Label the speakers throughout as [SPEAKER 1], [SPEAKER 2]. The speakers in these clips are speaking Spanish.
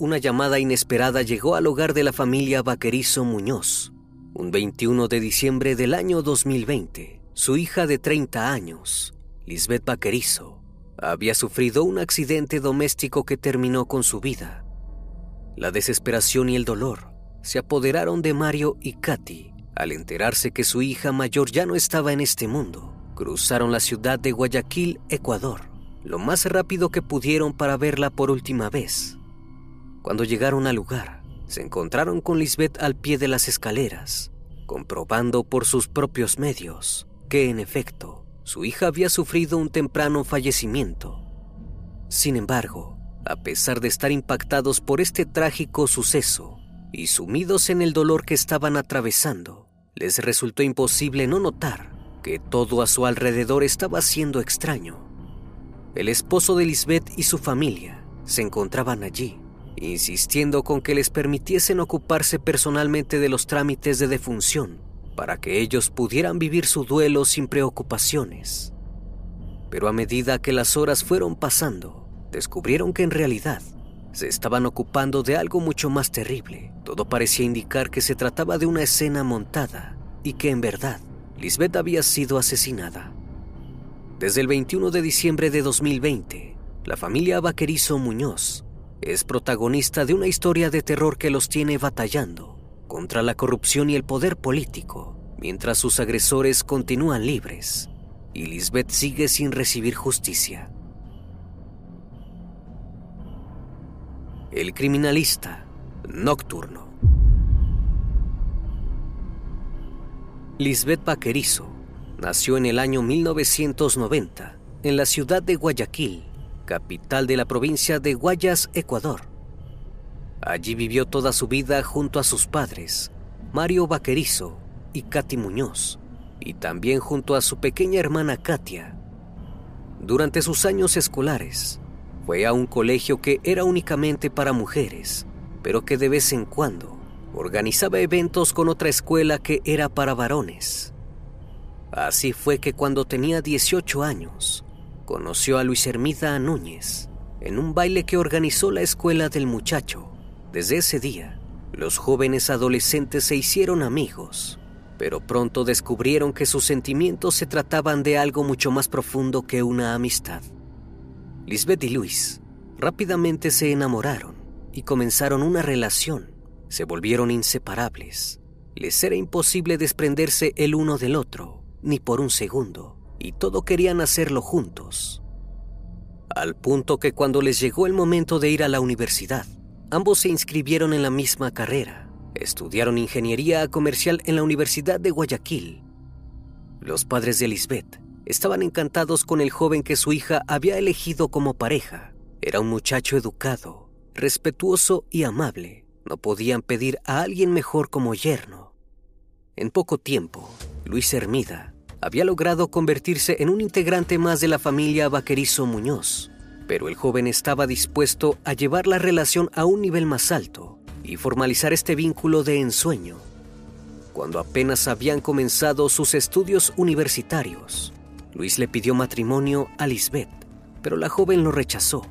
[SPEAKER 1] Una llamada inesperada llegó al hogar de la familia Vaquerizo Muñoz. Un 21 de diciembre del año 2020, su hija de 30 años, Lisbeth Vaquerizo, había sufrido un accidente doméstico que terminó con su vida. La desesperación y el dolor se apoderaron de Mario y Katy al enterarse que su hija mayor ya no estaba en este mundo. Cruzaron la ciudad de Guayaquil, Ecuador, lo más rápido que pudieron para verla por última vez. Cuando llegaron al lugar, se encontraron con Lisbeth al pie de las escaleras, comprobando por sus propios medios que, en efecto, su hija había sufrido un temprano fallecimiento. Sin embargo, a pesar de estar impactados por este trágico suceso y sumidos en el dolor que estaban atravesando, les resultó imposible no notar que todo a su alrededor estaba siendo extraño. El esposo de Lisbeth y su familia se encontraban allí, insistiendo con que les permitiesen ocuparse personalmente de los trámites de defunción para que ellos pudieran vivir su duelo sin preocupaciones. Pero a medida que las horas fueron pasando, descubrieron que en realidad se estaban ocupando de algo mucho más terrible. Todo parecía indicar que se trataba de una escena montada y que en verdad Lisbeth había sido asesinada. Desde el 21 de diciembre de 2020, la familia Vaquerizo Muñoz es protagonista de una historia de terror que los tiene batallando contra la corrupción y el poder político, mientras sus agresores continúan libres y Lisbeth sigue sin recibir justicia. El criminalista nocturno. Lisbeth Vaquerizo nació en el año 1990 en la ciudad de Guayaquil, capital de la provincia de Guayas, Ecuador. Allí vivió toda su vida junto a sus padres, Mario Vaquerizo y Katy Muñoz, y también junto a su pequeña hermana Katia. Durante sus años escolares, fue a un colegio que era únicamente para mujeres, pero que de vez en cuando organizaba eventos con otra escuela que era para varones. Así fue que cuando tenía 18 años, conoció a Luis Hermida Núñez en un baile que organizó la escuela del muchacho. Desde ese día, los jóvenes adolescentes se hicieron amigos pero pronto descubrieron que sus sentimientos se trataban de algo mucho más profundo que una amistad. Lisbeth y Luis rápidamente se enamoraron y comenzaron una relación. Se volvieron inseparables. Les era imposible desprenderse el uno del otro, ni por un segundo, y todo querían hacerlo juntos. Al punto que cuando les llegó el momento de ir a la universidad, ambos se inscribieron en la misma carrera Estudiaron ingeniería comercial en la Universidad de Guayaquil. Los padres de Lisbeth estaban encantados con el joven que su hija había elegido como pareja. Era un muchacho educado, respetuoso y amable. No podían pedir a alguien mejor como yerno. En poco tiempo, Luis Hermida había logrado convertirse en un integrante más de la familia Vaquerizo Muñoz, pero el joven estaba dispuesto a llevar la relación a un nivel más alto y formalizar este vínculo de ensueño. Cuando apenas habían comenzado sus estudios universitarios, Luis le pidió matrimonio a Lisbeth, pero la joven lo rechazó.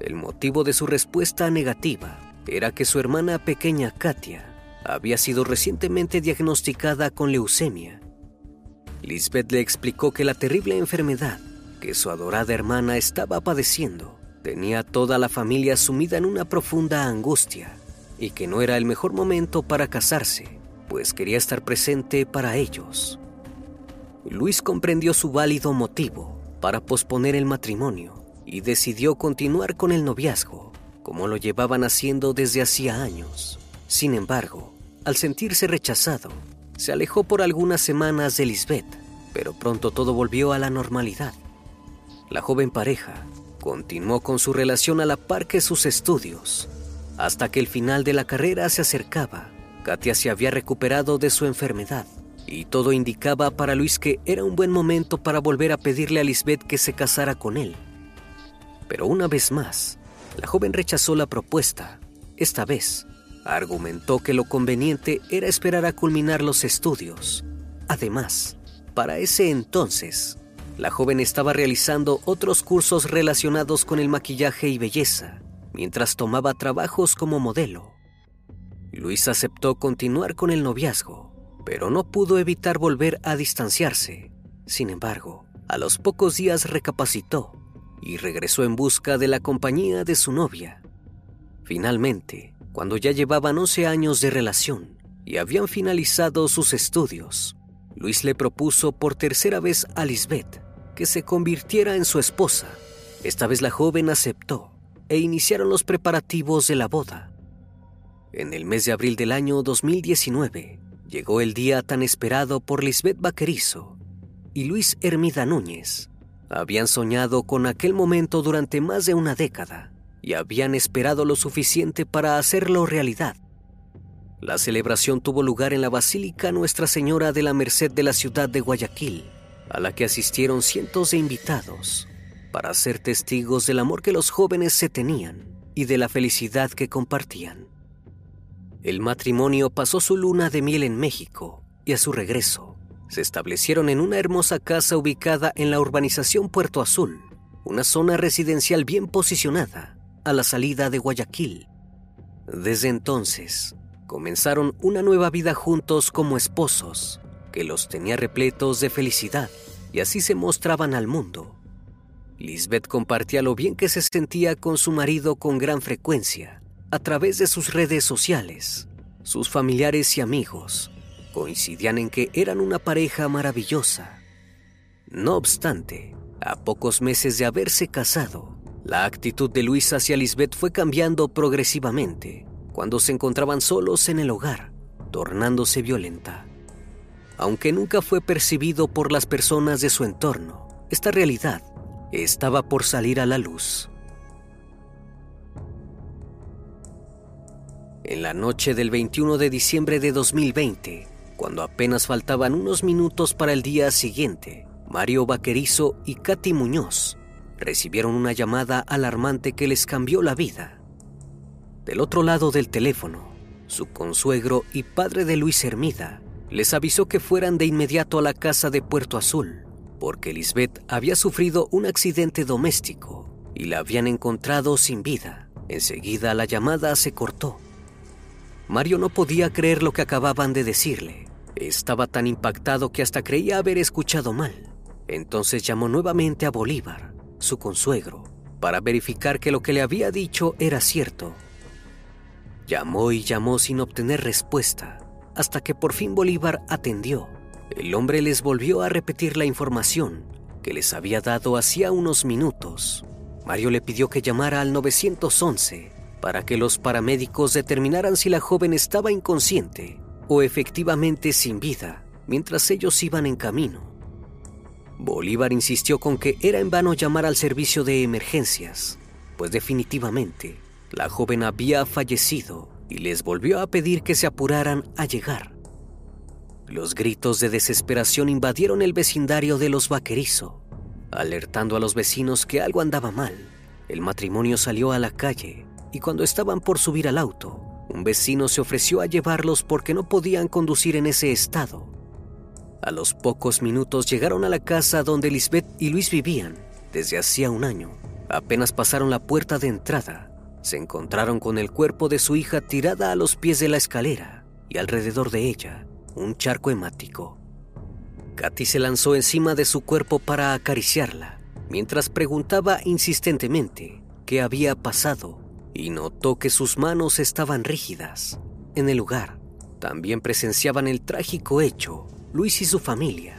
[SPEAKER 1] El motivo de su respuesta negativa era que su hermana pequeña Katia había sido recientemente diagnosticada con leucemia. Lisbeth le explicó que la terrible enfermedad que su adorada hermana estaba padeciendo tenía toda la familia sumida en una profunda angustia y que no era el mejor momento para casarse, pues quería estar presente para ellos. Luis comprendió su válido motivo para posponer el matrimonio y decidió continuar con el noviazgo, como lo llevaban haciendo desde hacía años. Sin embargo, al sentirse rechazado, se alejó por algunas semanas de Lisbeth, pero pronto todo volvió a la normalidad. La joven pareja continuó con su relación a la par que sus estudios hasta que el final de la carrera se acercaba, Katia se había recuperado de su enfermedad y todo indicaba para Luis que era un buen momento para volver a pedirle a Lisbeth que se casara con él. Pero una vez más, la joven rechazó la propuesta. Esta vez, argumentó que lo conveniente era esperar a culminar los estudios. Además, para ese entonces, la joven estaba realizando otros cursos relacionados con el maquillaje y belleza mientras tomaba trabajos como modelo. Luis aceptó continuar con el noviazgo, pero no pudo evitar volver a distanciarse. Sin embargo, a los pocos días recapacitó y regresó en busca de la compañía de su novia. Finalmente, cuando ya llevaban 11 años de relación y habían finalizado sus estudios, Luis le propuso por tercera vez a Lisbeth que se convirtiera en su esposa. Esta vez la joven aceptó e iniciaron los preparativos de la boda. En el mes de abril del año 2019 llegó el día tan esperado por Lisbeth Vaquerizo y Luis Hermida Núñez. Habían soñado con aquel momento durante más de una década y habían esperado lo suficiente para hacerlo realidad. La celebración tuvo lugar en la Basílica Nuestra Señora de la Merced de la ciudad de Guayaquil, a la que asistieron cientos de invitados para ser testigos del amor que los jóvenes se tenían y de la felicidad que compartían. El matrimonio pasó su luna de miel en México y a su regreso se establecieron en una hermosa casa ubicada en la urbanización Puerto Azul, una zona residencial bien posicionada a la salida de Guayaquil. Desde entonces, comenzaron una nueva vida juntos como esposos, que los tenía repletos de felicidad y así se mostraban al mundo Lisbeth compartía lo bien que se sentía con su marido con gran frecuencia, a través de sus redes sociales. Sus familiares y amigos coincidían en que eran una pareja maravillosa. No obstante, a pocos meses de haberse casado, la actitud de Luis hacia Lisbeth fue cambiando progresivamente cuando se encontraban solos en el hogar, tornándose violenta. Aunque nunca fue percibido por las personas de su entorno, esta realidad estaba por salir a la luz. En la noche del 21 de diciembre de 2020, cuando apenas faltaban unos minutos para el día siguiente, Mario Vaquerizo y Katy Muñoz recibieron una llamada alarmante que les cambió la vida. Del otro lado del teléfono, su consuegro y padre de Luis Hermida les avisó que fueran de inmediato a la casa de Puerto Azul, porque Lisbeth había sufrido un accidente doméstico y la habían encontrado sin vida. Enseguida la llamada se cortó. Mario no podía creer lo que acababan de decirle. Estaba tan impactado que hasta creía haber escuchado mal. Entonces llamó nuevamente a Bolívar, su consuegro, para verificar que lo que le había dicho era cierto. Llamó y llamó sin obtener respuesta, hasta que por fin Bolívar atendió. El hombre les volvió a repetir la información que les había dado hacía unos minutos. Mario le pidió que llamara al 911 para que los paramédicos determinaran si la joven estaba inconsciente o efectivamente sin vida mientras ellos iban en camino. Bolívar insistió con que era en vano llamar al servicio de emergencias, pues definitivamente la joven había fallecido y les volvió a pedir que se apuraran a llegar. Los gritos de desesperación invadieron el vecindario de los Vaquerizo, alertando a los vecinos que algo andaba mal. El matrimonio salió a la calle y cuando estaban por subir al auto, un vecino se ofreció a llevarlos porque no podían conducir en ese estado. A los pocos minutos llegaron a la casa donde Lisbeth y Luis vivían desde hacía un año. Apenas pasaron la puerta de entrada, se encontraron con el cuerpo de su hija tirada a los pies de la escalera y alrededor de ella un charco hemático. Katy se lanzó encima de su cuerpo para acariciarla, mientras preguntaba insistentemente qué había pasado y notó que sus manos estaban rígidas. En el lugar también presenciaban el trágico hecho Luis y su familia.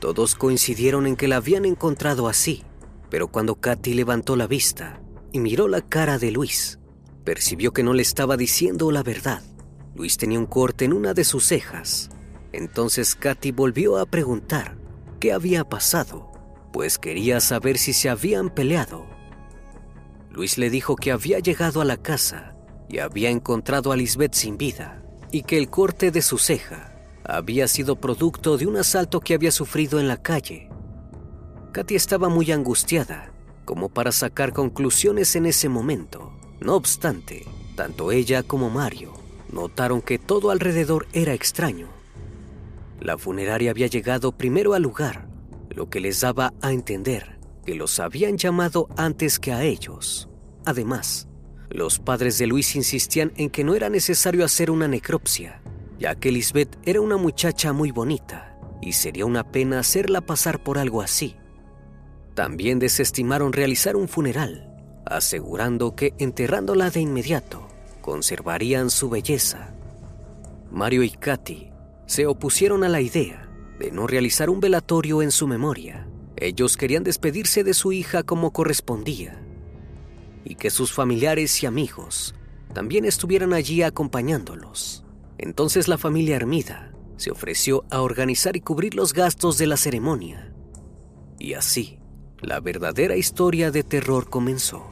[SPEAKER 1] Todos coincidieron en que la habían encontrado así, pero cuando Katy levantó la vista y miró la cara de Luis, percibió que no le estaba diciendo la verdad. Luis tenía un corte en una de sus cejas. Entonces Katy volvió a preguntar qué había pasado, pues quería saber si se habían peleado Luis le dijo que había llegado a la casa y había encontrado a Lisbeth sin vida y que el corte de su ceja había sido producto de un asalto que había sufrido en la calle. Katy estaba muy angustiada como para sacar conclusiones en ese momento. No obstante, tanto ella como Mario notaron que todo alrededor era extraño. La funeraria había llegado primero al lugar, lo que les daba a entender que los habían llamado antes que a ellos. Además, los padres de Luis insistían en que no era necesario hacer una necropsia, ya que Lisbeth era una muchacha muy bonita y sería una pena hacerla pasar por algo así. También desestimaron realizar un funeral, asegurando que enterrándola de inmediato conservarían su belleza. Mario y Katy se opusieron a la idea de no realizar un velatorio en su memoria ellos querían despedirse de su hija como correspondía y que sus familiares y amigos también estuvieran allí acompañándolos. Entonces la familia Hermida se ofreció a organizar y cubrir los gastos de la ceremonia. Y así, la verdadera historia de terror comenzó.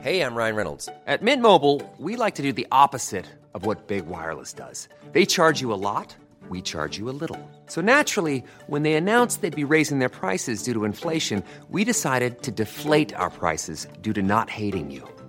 [SPEAKER 2] Hey, I'm Ryan Reynolds. At Mint Mobile, we like to do the opposite of what Big Wireless does. They charge you a lot. we charge you a little. So naturally, when they announced they'd be raising their prices due to inflation, we decided to deflate our prices due to not hating you.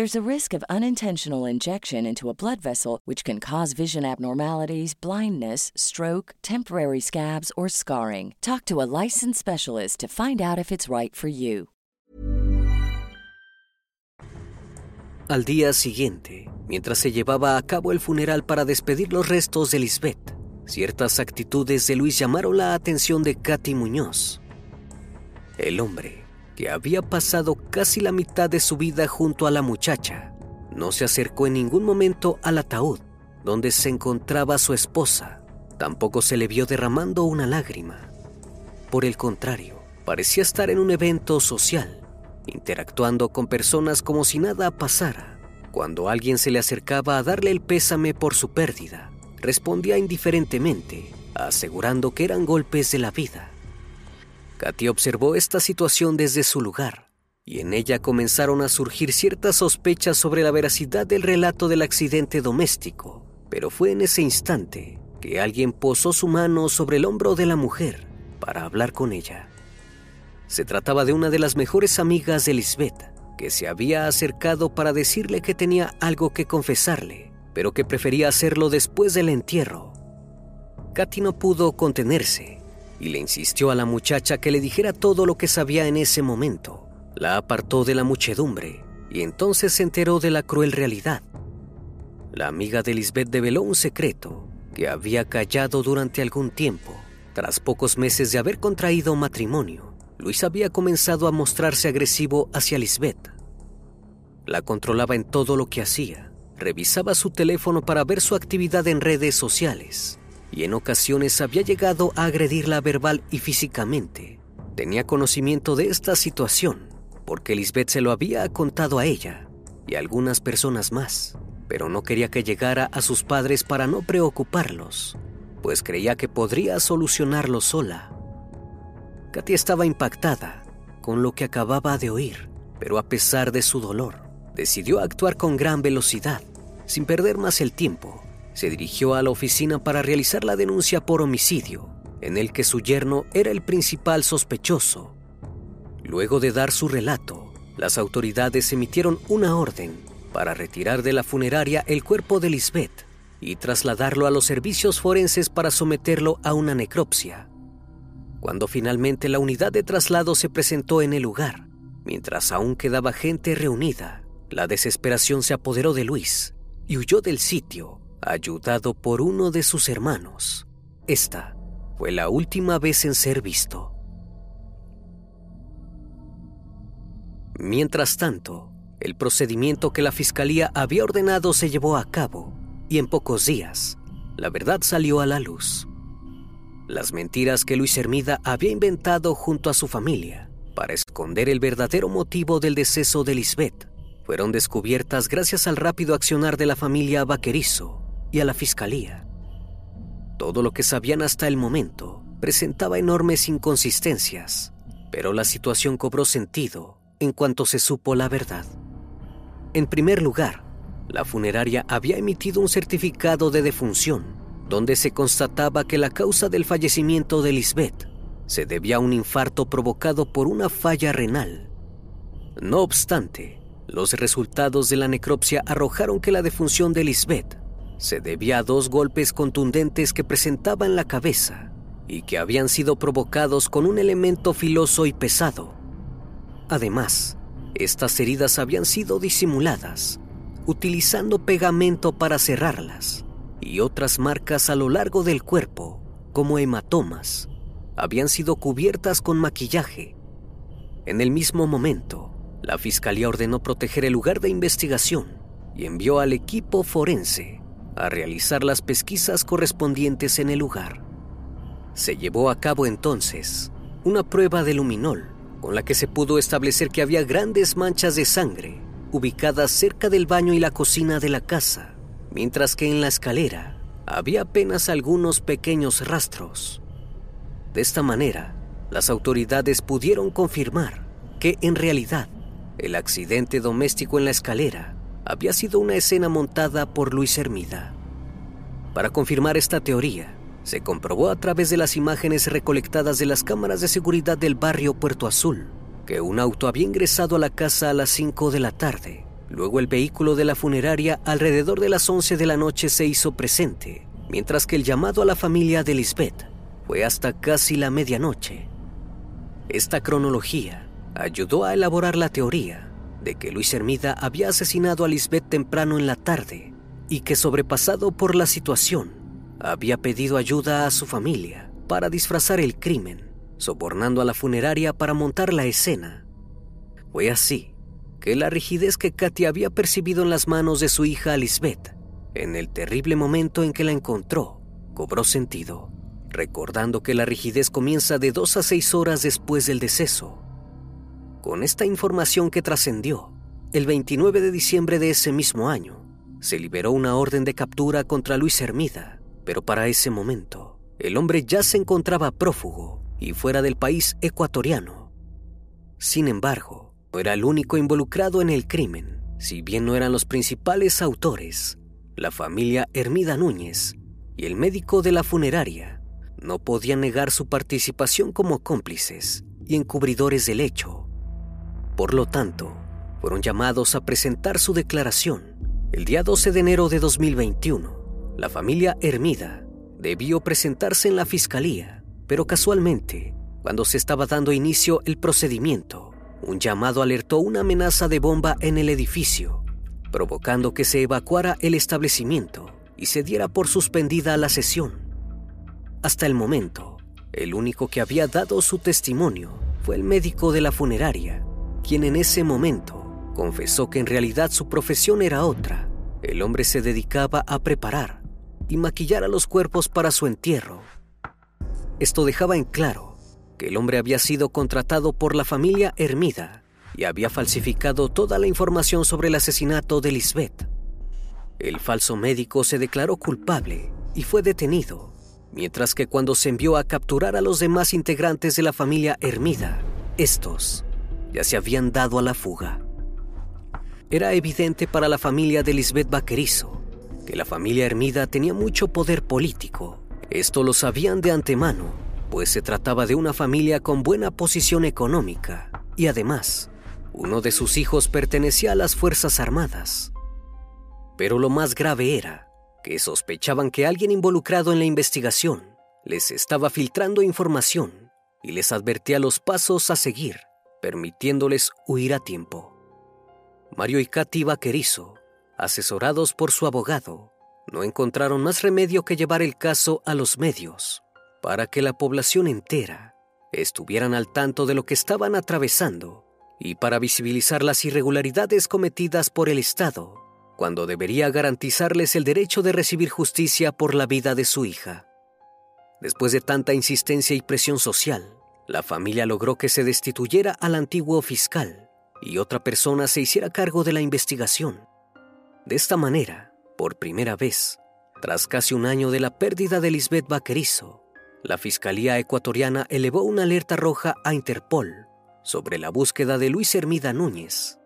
[SPEAKER 3] There's a risk of unintentional injection into a blood vessel, which can cause vision abnormalities, blindness, stroke, temporary scabs, or scarring. Talk to a licensed specialist to find out if it's right for you.
[SPEAKER 1] Al día siguiente, mientras se llevaba a cabo el funeral para despedir los restos de Lisbeth, ciertas actitudes de Luis llamaron la atención de Katy Muñoz. El hombre que había pasado casi la mitad de su vida junto a la muchacha, no se acercó en ningún momento al ataúd donde se encontraba su esposa. Tampoco se le vio derramando una lágrima. Por el contrario, parecía estar en un evento social, interactuando con personas como si nada pasara. Cuando alguien se le acercaba a darle el pésame por su pérdida, respondía indiferentemente, asegurando que eran golpes de la vida. Katy observó esta situación desde su lugar y en ella comenzaron a surgir ciertas sospechas sobre la veracidad del relato del accidente doméstico, pero fue en ese instante que alguien posó su mano sobre el hombro de la mujer para hablar con ella. Se trataba de una de las mejores amigas de Lisbeth, que se había acercado para decirle que tenía algo que confesarle, pero que prefería hacerlo después del entierro. Katy no pudo contenerse y le insistió a la muchacha que le dijera todo lo que sabía en ese momento. La apartó de la muchedumbre y entonces se enteró de la cruel realidad. La amiga de Lisbeth develó un secreto que había callado durante algún tiempo. Tras pocos meses de haber contraído matrimonio, Luis había comenzado a mostrarse agresivo hacia Lisbeth. La controlaba en todo lo que hacía. Revisaba su teléfono para ver su actividad en redes sociales y en ocasiones había llegado a agredirla verbal y físicamente. Tenía conocimiento de esta situación porque Lisbeth se lo había contado a ella y a algunas personas más, pero no quería que llegara a sus padres para no preocuparlos, pues creía que podría solucionarlo sola. Katy estaba impactada con lo que acababa de oír, pero a pesar de su dolor, decidió actuar con gran velocidad, sin perder más el tiempo. Se dirigió a la oficina para realizar la denuncia por homicidio, en el que su yerno era el principal sospechoso Luego de dar su relato, las autoridades emitieron una orden para retirar de la funeraria el cuerpo de Lisbeth y trasladarlo a los servicios forenses para someterlo a una necropsia. Cuando finalmente la unidad de traslado se presentó en el lugar, mientras aún quedaba gente reunida, la desesperación se apoderó de Luis y huyó del sitio, ayudado por uno de sus hermanos. Esta fue la última vez en ser visto. Mientras tanto, el procedimiento que la fiscalía había ordenado se llevó a cabo y en pocos días, la verdad salió a la luz. Las mentiras que Luis Hermida había inventado junto a su familia para esconder el verdadero motivo del deceso de Lisbeth fueron descubiertas gracias al rápido accionar de la familia Vaquerizo y a la fiscalía. Todo lo que sabían hasta el momento presentaba enormes inconsistencias, pero la situación cobró sentido en cuanto se supo la verdad. En primer lugar, la funeraria había emitido un certificado de defunción donde se constataba que la causa del fallecimiento de Lisbeth se debía a un infarto provocado por una falla renal. No obstante, los resultados de la necropsia arrojaron que la defunción de Lisbeth se debía a dos golpes contundentes que presentaba en la cabeza y que habían sido provocados con un elemento filoso y pesado Además, estas heridas habían sido disimuladas, utilizando pegamento para cerrarlas, y otras marcas a lo largo del cuerpo, como hematomas, habían sido cubiertas con maquillaje. En el mismo momento, la fiscalía ordenó proteger el lugar de investigación y envió al equipo forense a realizar las pesquisas correspondientes en el lugar. Se llevó a cabo entonces una prueba de luminol con la que se pudo establecer que había grandes manchas de sangre ubicadas cerca del baño y la cocina de la casa, mientras que en la escalera había apenas algunos pequeños rastros. De esta manera, las autoridades pudieron confirmar que en realidad el accidente doméstico en la escalera había sido una escena montada por Luis Hermida. Para confirmar esta teoría, se comprobó a través de las imágenes recolectadas de las cámaras de seguridad del barrio Puerto Azul que un auto había ingresado a la casa a las 5 de la tarde. Luego el vehículo de la funeraria alrededor de las 11 de la noche se hizo presente, mientras que el llamado a la familia de Lisbeth fue hasta casi la medianoche. Esta cronología ayudó a elaborar la teoría de que Luis Hermida había asesinado a Lisbeth temprano en la tarde y que sobrepasado por la situación, había pedido ayuda a su familia para disfrazar el crimen, sobornando a la funeraria para montar la escena Fue así que la rigidez que Katy había percibido en las manos de su hija Lisbeth, en el terrible momento en que la encontró, cobró sentido, recordando que la rigidez comienza de dos a seis horas después del deceso. Con esta información que trascendió, el 29 de diciembre de ese mismo año, se liberó una orden de captura contra Luis Hermida, pero para ese momento, el hombre ya se encontraba prófugo y fuera del país ecuatoriano. Sin embargo, no era el único involucrado en el crimen, si bien no eran los principales autores. La familia Hermida Núñez y el médico de la funeraria no podían negar su participación como cómplices y encubridores del hecho. Por lo tanto, fueron llamados a presentar su declaración. El día 12 de enero de 2021, la familia Hermida debió presentarse en la fiscalía, pero casualmente, cuando se estaba dando inicio el procedimiento, un llamado alertó una amenaza de bomba en el edificio, provocando que se evacuara el establecimiento y se diera por suspendida la sesión. Hasta el momento, el único que había dado su testimonio fue el médico de la funeraria, quien en ese momento confesó que en realidad su profesión era otra. El hombre se dedicaba a preparar y maquillar a los cuerpos para su entierro. Esto dejaba en claro que el hombre había sido contratado por la familia Hermida y había falsificado toda la información sobre el asesinato de Lisbeth. El falso médico se declaró culpable y fue detenido, mientras que cuando se envió a capturar a los demás integrantes de la familia Hermida, estos ya se habían dado a la fuga. Era evidente para la familia de Lisbeth Vaquerizo que la familia Hermida tenía mucho poder político. Esto lo sabían de antemano, pues se trataba de una familia con buena posición económica y además, uno de sus hijos pertenecía a las Fuerzas Armadas. Pero lo más grave era que sospechaban que alguien involucrado en la investigación les estaba filtrando información y les advertía los pasos a seguir, permitiéndoles huir a tiempo. Mario y Katy Vaquerizo, asesorados por su abogado, no encontraron más remedio que llevar el caso a los medios para que la población entera estuvieran al tanto de lo que estaban atravesando y para visibilizar las irregularidades cometidas por el Estado, cuando debería garantizarles el derecho de recibir justicia por la vida de su hija. Después de tanta insistencia y presión social, la familia logró que se destituyera al antiguo fiscal y otra persona se hiciera cargo de la investigación. De esta manera, por primera vez, tras casi un año de la pérdida de Lisbeth Vaquerizo, la Fiscalía ecuatoriana elevó una alerta roja a Interpol sobre la búsqueda de Luis Hermida Núñez.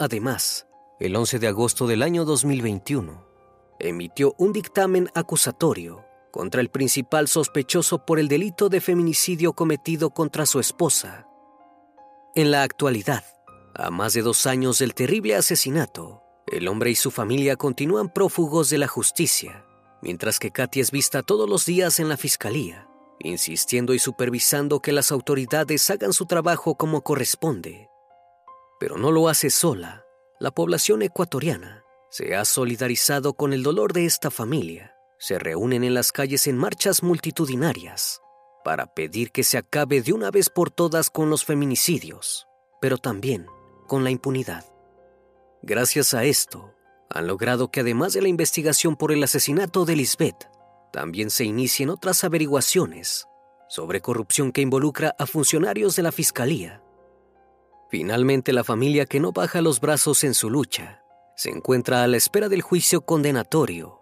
[SPEAKER 1] Además, el 11 de agosto del año 2021, emitió un dictamen acusatorio contra el principal sospechoso por el delito de feminicidio cometido contra su esposa. En la actualidad, a más de dos años del terrible asesinato, el hombre y su familia continúan prófugos de la justicia, mientras que Katy es vista todos los días en la fiscalía, insistiendo y supervisando que las autoridades hagan su trabajo como corresponde. Pero no lo hace sola. La población ecuatoriana se ha solidarizado con el dolor de esta familia. Se reúnen en las calles en marchas multitudinarias para pedir que se acabe de una vez por todas con los feminicidios, pero también con la impunidad. Gracias a esto, han logrado que además de la investigación por el asesinato de Lisbeth, también se inicien otras averiguaciones sobre corrupción que involucra a funcionarios de la Fiscalía. Finalmente, la familia que no baja los brazos en su lucha se encuentra a la espera del juicio condenatorio,